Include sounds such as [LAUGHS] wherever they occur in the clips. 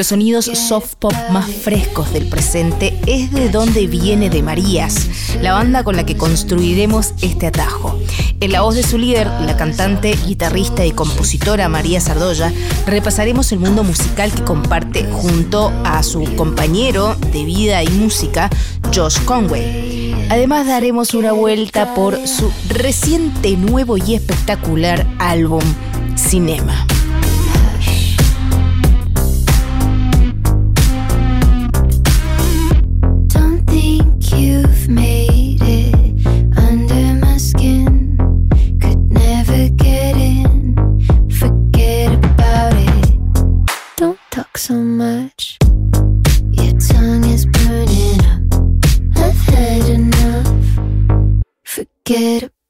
los sonidos soft pop más frescos del presente es de donde viene de Marías, la banda con la que construiremos este atajo. En la voz de su líder, la cantante, guitarrista y compositora María Sardoya, repasaremos el mundo musical que comparte junto a su compañero de vida y música, Josh Conway. Además daremos una vuelta por su reciente nuevo y espectacular álbum Cinema.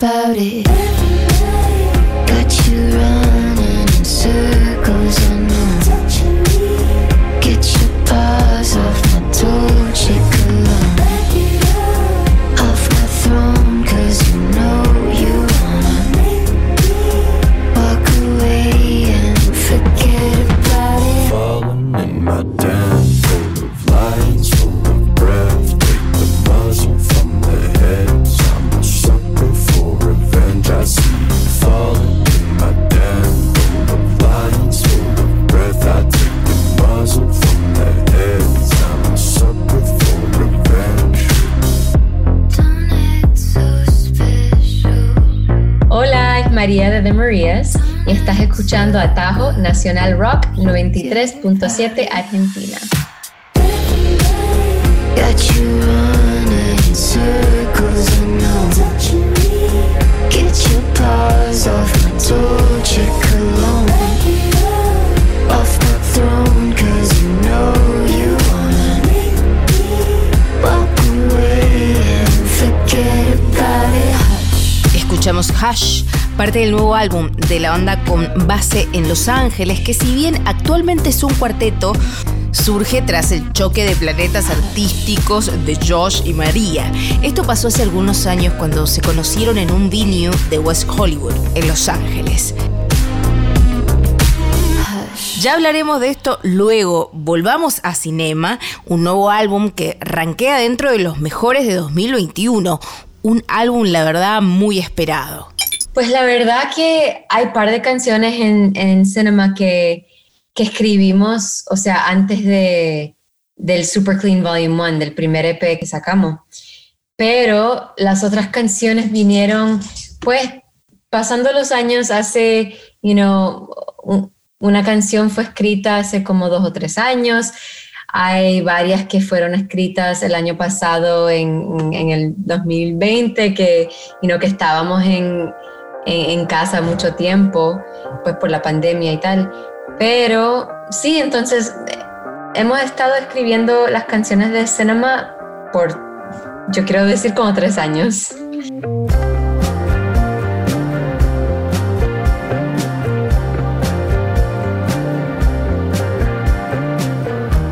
About it y estás escuchando Atajo Nacional Rock 93.7 Argentina. Escuchamos Hush parte del nuevo álbum de la banda con base en Los Ángeles, que si bien actualmente es un cuarteto, surge tras el choque de planetas artísticos de Josh y María. Esto pasó hace algunos años cuando se conocieron en un venue de West Hollywood, en Los Ángeles. Ya hablaremos de esto luego. Volvamos a Cinema, un nuevo álbum que rankea dentro de los mejores de 2021. Un álbum, la verdad, muy esperado. Pues la verdad que hay par de canciones en, en Cinema que, que escribimos, o sea, antes de, del Super Clean Volume 1, del primer EP que sacamos. Pero las otras canciones vinieron, pues, pasando los años, hace, you know, una canción fue escrita hace como dos o tres años. Hay varias que fueron escritas el año pasado, en, en el 2020, que, you know, que estábamos en, en, casa mucho tiempo, pues por la pandemia y tal. Pero sí, entonces hemos estado escribiendo las canciones de Cinema por, yo quiero decir, como tres años.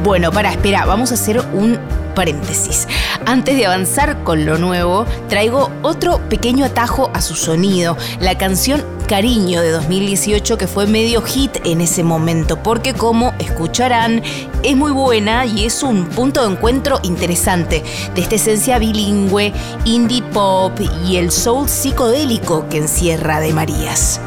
Bueno, para, espera, vamos a hacer un paréntesis. Antes de avanzar con lo nuevo, traigo otro pequeño atajo a su sonido, la canción Cariño de 2018 que fue medio hit en ese momento, porque como escucharán, es muy buena y es un punto de encuentro interesante de esta esencia bilingüe, indie pop y el soul psicodélico que encierra de Marías.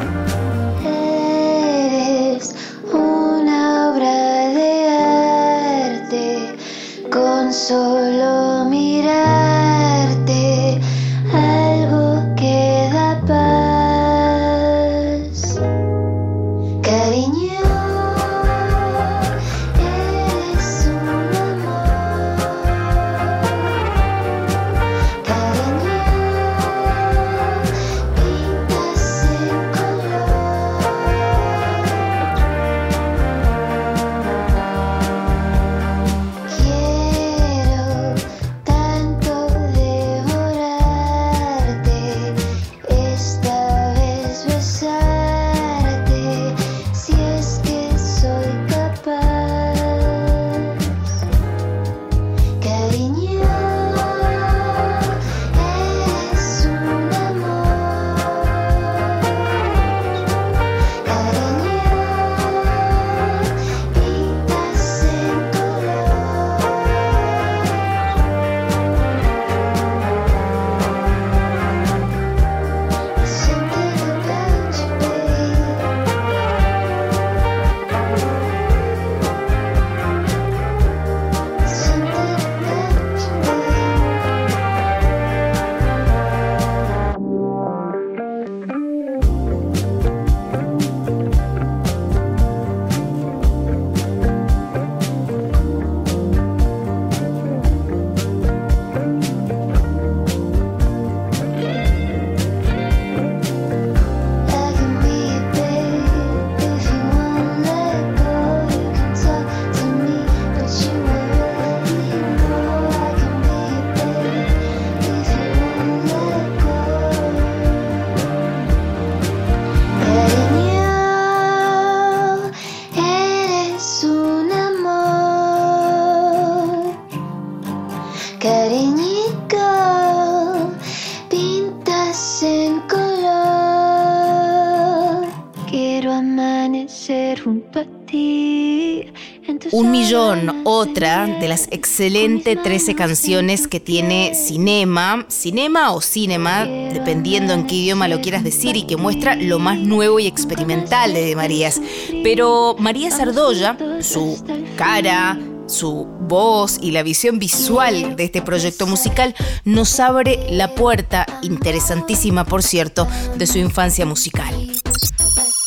Otra de las excelentes con mis 13 manos canciones que tiene. Cinema, Cinema o Cinema, dependiendo en qué idioma lo quieras decir, y que muestra lo más nuevo y experimental de De Marías. Pero María Sardoya, su cara, su voz y la visión visual de este proyecto musical nos abre la puerta, interesantísima por cierto, de su infancia musical.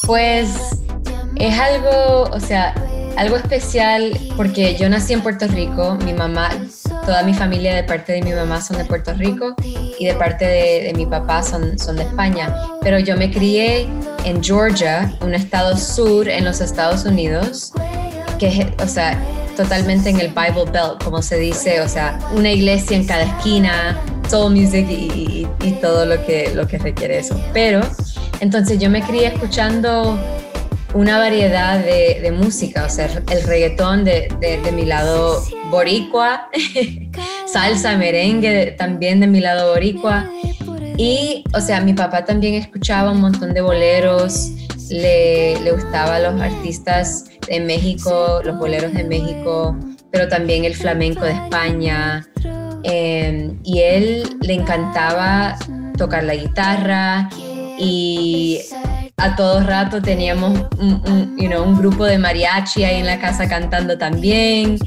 Pues es algo, o sea, algo especial porque yo nací en Puerto Rico, mi mamá, toda mi familia de parte de mi mamá son de Puerto Rico y de parte de, mi papá son, son de España, pero yo me crié en Georgia, un estado sur en los Estados Unidos, que es, o sea, totalmente en el Bible Belt, como se dice, o sea, una iglesia en cada esquina, soul music y, y- y todo lo que, lo que requiere eso. Pero, entonces yo me crié escuchando una variedad de, música, o sea, el reggaetón de, de- mi lado boricua, [LAUGHS] salsa, merengue también de mi lado boricua. Y, o sea, mi papá también escuchaba un montón de boleros, le, le gustaba los artistas de México, los boleros de México, pero también el flamenco de España. Eh, y él le encantaba tocar la guitarra y a todo rato teníamos un, un, grupo de mariachi ahí en la casa cantando también.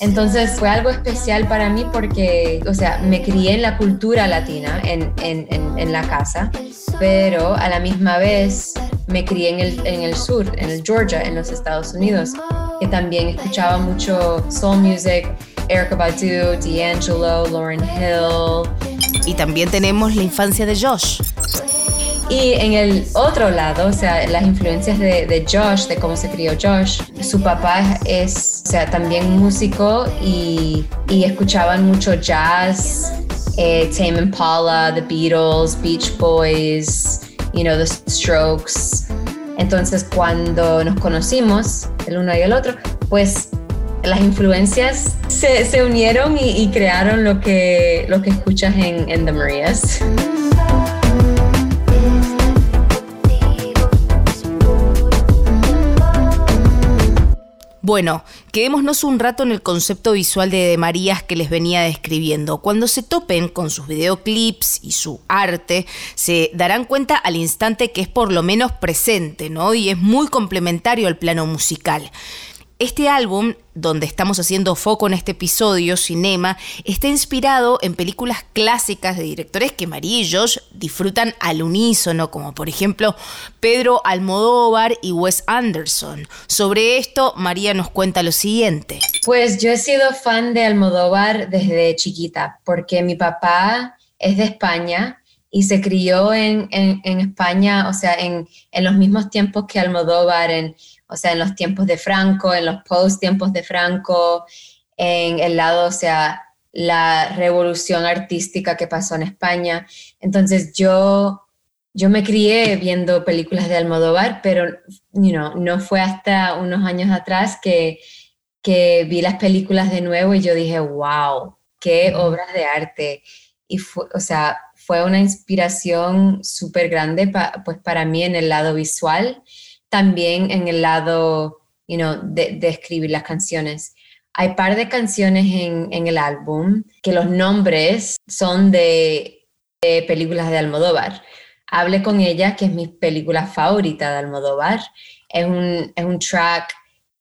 Entonces fue algo especial para mí porque, o sea, me crié en la cultura latina, en, en la casa, pero a la misma vez me crié en el, en el sur, en el Georgia, en los Estados Unidos, que también escuchaba mucho soul music, Erica Badu, D'Angelo, Lauren Hill, Y también tenemos la infancia de Josh. Y en el otro lado, o sea, las influencias de, de Josh, de cómo se crió Josh, su papá es, o sea, también músico y, y escuchaban mucho jazz, eh, Tame Impala, The Beatles, Beach Boys, you know, The Strokes. Entonces, cuando nos conocimos, el uno y el otro, pues las influencias se, se unieron y, y crearon lo que, lo que escuchas en, The Marias. Bueno, quedémonos un rato en el concepto visual de De Marías que les venía describiendo. Cuando se topen con sus videoclips y su arte, se darán cuenta al instante que es por lo menos presente, ¿no? Y es muy complementario al plano musical. Este álbum, donde estamos haciendo foco en este episodio, Cinema, está inspirado en películas clásicas de directores que María y Josh disfrutan al unísono, como por ejemplo Pedro Almodóvar y Wes Anderson. Sobre esto, María nos cuenta lo siguiente. Pues yo he sido fan de Almodóvar desde chiquita, porque mi papá es de España y se crió en, en- España, o sea, en, en los mismos tiempos que Almodóvar, en, o sea, en los tiempos de Franco, en los post tiempos de Franco, en el lado, o sea, la revolución artística que pasó en España. Entonces yo, yo me crié viendo películas de Almodóvar, pero you know, no fue hasta unos años atrás que que vi las películas de nuevo y yo dije, wow, qué obras de arte. Y fue, o sea, fue una inspiración súper grande pa- pues para mí en el lado visual, también en el lado, you know, de, de escribir las canciones. Hay par de canciones en, en el álbum que los nombres son de, de películas de Almodóvar. Hable con ella, que es mi película favorita de Almodóvar. Es un, es un track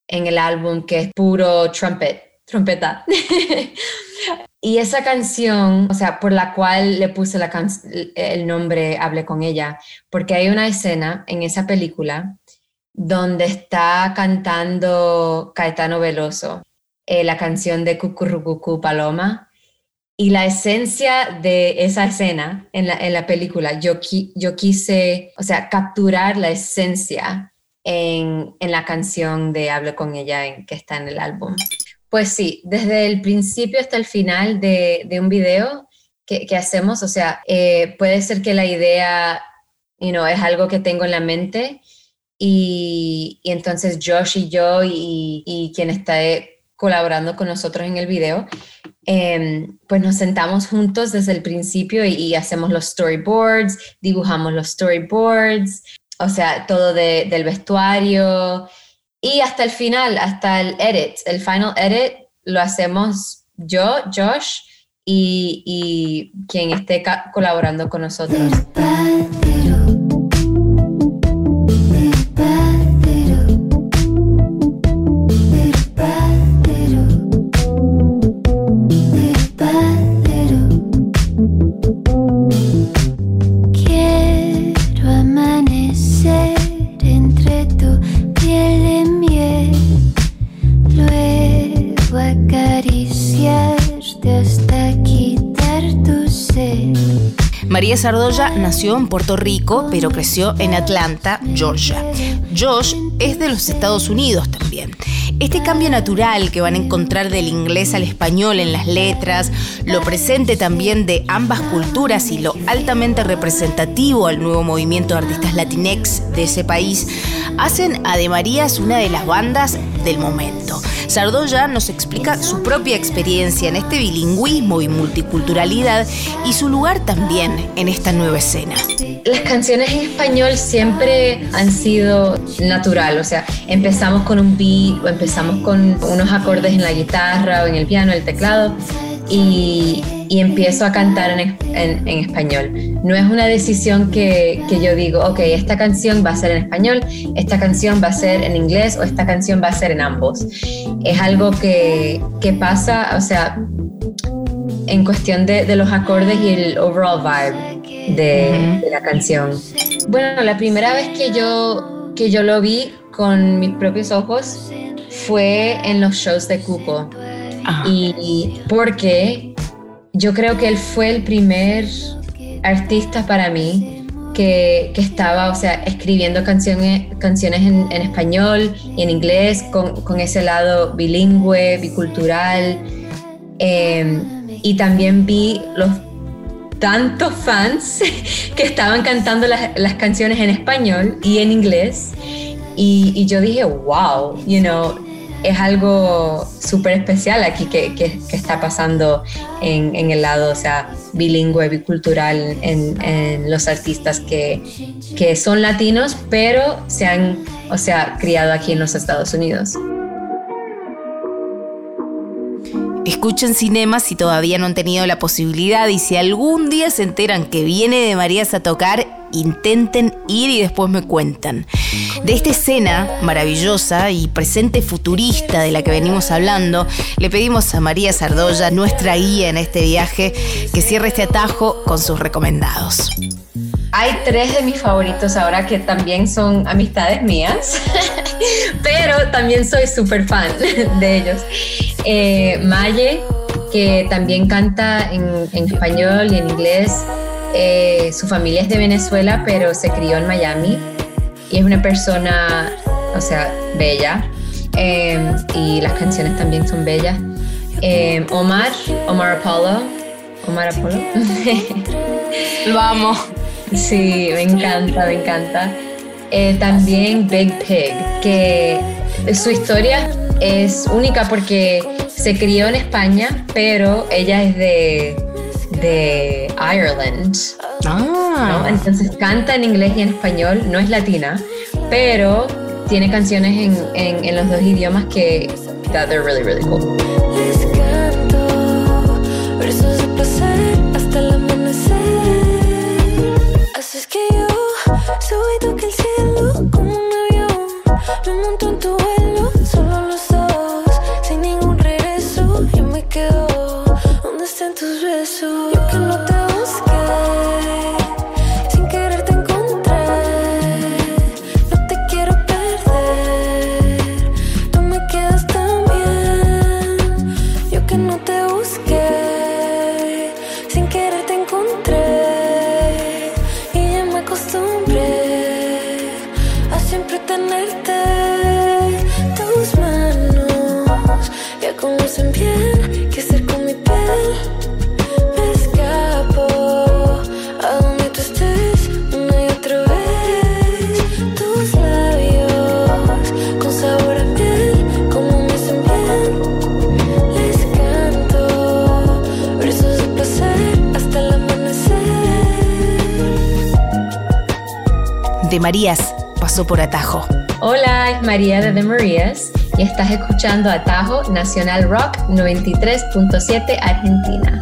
en el álbum que es puro trumpet, trompeta. [LAUGHS] y esa canción, o sea, por la cual le puse la el nombre Hable con ella, porque hay una escena en esa película donde está cantando Caetano Veloso eh, la canción de Cucurrucucú Paloma. Y la esencia de esa escena en la, en la película, yo, qui- yo quise, o sea, capturar la esencia en, en la canción de Hable con ella en, que está en el álbum. Pues sí, desde el principio hasta el final de, de un video que, que hacemos, o sea, eh, puede ser que la idea, you es algo que tengo en la mente y, entonces Josh y yo y, quien está eh, colaborando con nosotros en el video, eh, pues nos sentamos juntos desde el principio y, hacemos los storyboards, dibujamos los storyboards, o sea, todo de- del vestuario Y hasta el final, hasta el edit, el final edit, lo hacemos yo, Josh, y, y quien esté colaborando con nosotros. Luego acariciarte hasta quitar tu sed. María Sardoya nació en Puerto Rico, pero creció en Atlanta, Georgia. Josh es de los Estados Unidos también. Este cambio natural que van a encontrar del inglés al español en las letras, lo presente también de ambas culturas y lo altamente representativo al nuevo movimiento de artistas latinex de ese país, hacen a De Marías una de las bandas del momento. Sardoya nos explica su propia experiencia en este bilingüismo y multiculturalidad y su lugar también en esta nueva escena. Las canciones en español siempre han sido natural, o sea, empezamos con un beat o empezamos con unos acordes en la guitarra o en el piano, el teclado y, y empiezo a cantar en, en- en español. No es una decisión que, que yo digo, ok, esta canción va a ser en español, esta canción va a ser en inglés o esta canción va a ser en ambos. Es algo que, que pasa, o sea, en cuestión de, de los acordes y el overall vibe de, de la canción. Bueno, la primera vez que yo, que yo lo vi con mis propios ojos fue en los shows de Cuco. Y porque yo creo que él fue el primer artista para mí que, que estaba, o sea, escribiendo canciones, canciones en, en español y en inglés, con, con ese lado bilingüe, bicultural. Eh, y también vi los tantos fans [LAUGHS] que estaban cantando las, las canciones en español y en inglés. Y, yo dije, wow, you know, es algo súper especial aquí que, está pasando en, el lado, o sea, bilingüe, bicultural, en, en los artistas que, que son latinos, pero se han, o sea, criado aquí en los Estados Unidos. Escuchen cinema si todavía no han tenido la posibilidad y si algún día se enteran que viene de Marías a tocar, intenten ir y después me cuentan. De esta escena maravillosa y presente futurista de la que venimos hablando, le pedimos a María Sardoya, nuestra guía en este viaje, que cierre este atajo con sus recomendados. Hay tres de mis favoritos ahora que también son amistades mías, [LAUGHS] pero también soy súper fan [LAUGHS] de ellos. Eh, Maye, que también canta en, en español y en inglés. Eh, su familia es de Venezuela, pero se crió en Miami y es una persona, o sea, bella. Eh, y las canciones también son bellas. Eh, Omar, Omar Apollo. Omar Apollo. [LAUGHS] Vamos. Sí, me encanta, me encanta. Eh, también Big Pig, que su historia es única porque se crió en España, pero ella es de, de Ireland, ¿no? Ah, Entonces canta en inglés y en español, no es latina, pero tiene canciones en, en, en los dos idiomas que that they're really, really cool. De Marías pasó por atajo. Hola, es María de The Marías y estás escuchando Atajo Nacional Rock 93.7 Argentina.